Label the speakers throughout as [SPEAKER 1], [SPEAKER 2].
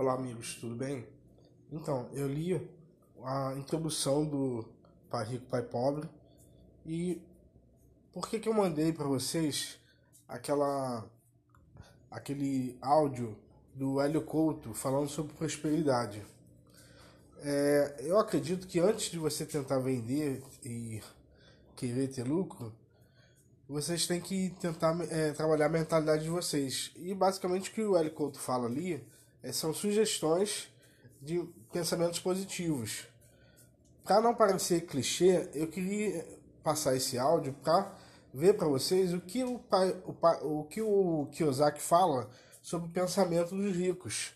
[SPEAKER 1] Olá, amigos, tudo bem? Então, eu li a introdução do Pai Rico, Pai Pobre e por que, que eu mandei para vocês aquela aquele áudio do Hélio Couto falando sobre prosperidade? É, eu acredito que antes de você tentar vender e querer ter lucro, vocês têm que tentar é, trabalhar a mentalidade de vocês. E basicamente o que o Hélio Couto fala ali são sugestões de pensamentos positivos. Para não parecer clichê, eu queria passar esse áudio para ver para vocês o que o, o, o que o Kiyosaki fala sobre o pensamento dos ricos,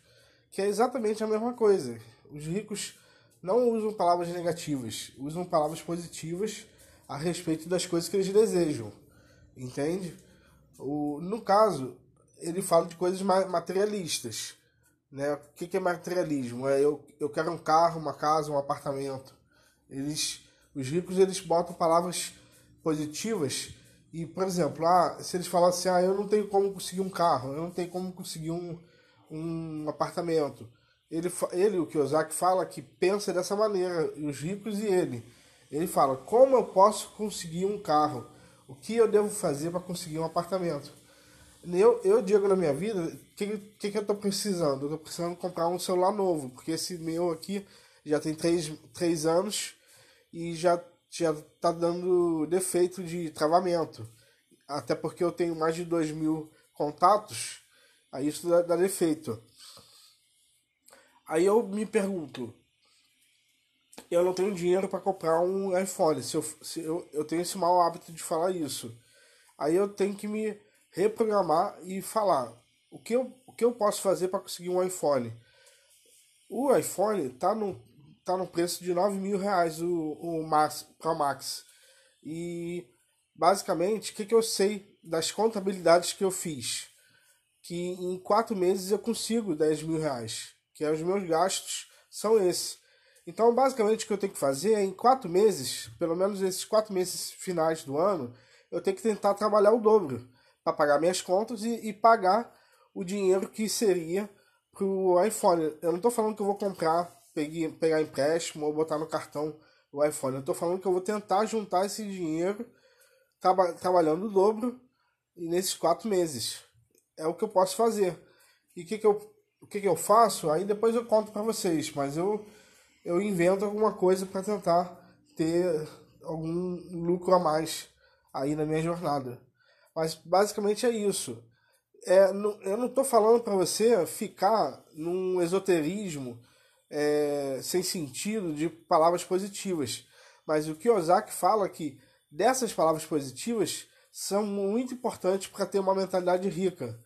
[SPEAKER 1] que é exatamente a mesma coisa. Os ricos não usam palavras negativas, usam palavras positivas a respeito das coisas que eles desejam, entende? O, no caso, ele fala de coisas materialistas. Né? O que, é materialismo? É eu, eu quero um carro, uma casa, um apartamento. Eles, os ricos eles botam palavras positivas e, por exemplo, ah, se eles falam assim, ah, eu não tenho como conseguir um carro, eu não tenho como conseguir um, um apartamento. Ele, ele, o Kiyosaki, fala que pensa dessa maneira, os ricos e ele. Ele fala, como eu posso conseguir um carro? O que eu devo fazer para conseguir um apartamento? Eu, eu digo na minha vida, o que, que, que eu estou precisando? Eu estou precisando comprar um celular novo, porque esse meu aqui já tem três, três anos e já já está dando defeito de travamento. Até porque eu tenho mais de 2 mil contatos, aí isso dá, dá defeito. Aí eu me pergunto, eu não tenho dinheiro para comprar um iPhone, se, eu, se eu, eu tenho esse mau hábito de falar isso. Aí eu tenho que me reprogramar e falar o que eu, o que eu posso fazer para conseguir um iPhone. O iPhone tá no, tá no preço de 9 mil reais o, o Max, Pro Max. E basicamente, o que, que eu sei das contabilidades que eu fiz? Que em quatro meses eu consigo 10 mil reais. Que é os meus gastos são esses. Então, basicamente, o que eu tenho que fazer é em quatro meses, pelo menos esses quatro meses finais do ano, eu tenho que tentar trabalhar o dobro para pagar minhas contas e, e, pagar o dinheiro que seria para o iPhone. Eu não estou falando que eu vou comprar, peguei, pegar empréstimo ou botar no cartão o iPhone. Eu estou falando que eu vou tentar juntar esse dinheiro traba, trabalhando o dobro nesses quatro meses. É o que eu posso fazer. E o que, que, eu, o que, que eu faço? Aí depois eu conto para vocês. Mas eu, eu invento alguma coisa para tentar ter algum lucro a mais aí na minha jornada. Mas basicamente é isso. É, eu não estou falando para você ficar num esoterismo é, sem sentido de palavras positivas. Mas o Kiyosaki fala que dessas palavras positivas são muito importantes para ter uma mentalidade rica.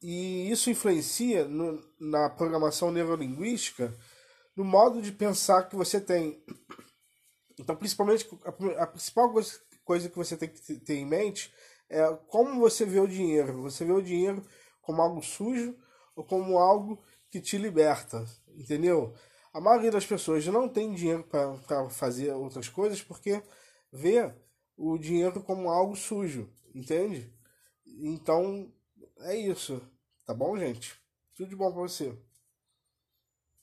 [SPEAKER 1] E isso influencia no, na programação neurolinguística no modo de pensar que você tem. Então, principalmente, a, a principal coisa que você tem que ter em mente é como você vê o dinheiro. Você vê o dinheiro como algo sujo ou como algo que te liberta, entendeu? A maioria das pessoas não tem dinheiro para fazer outras coisas porque vê o dinheiro como algo sujo, entende? Então é isso, tá bom, gente? Tudo de bom para você.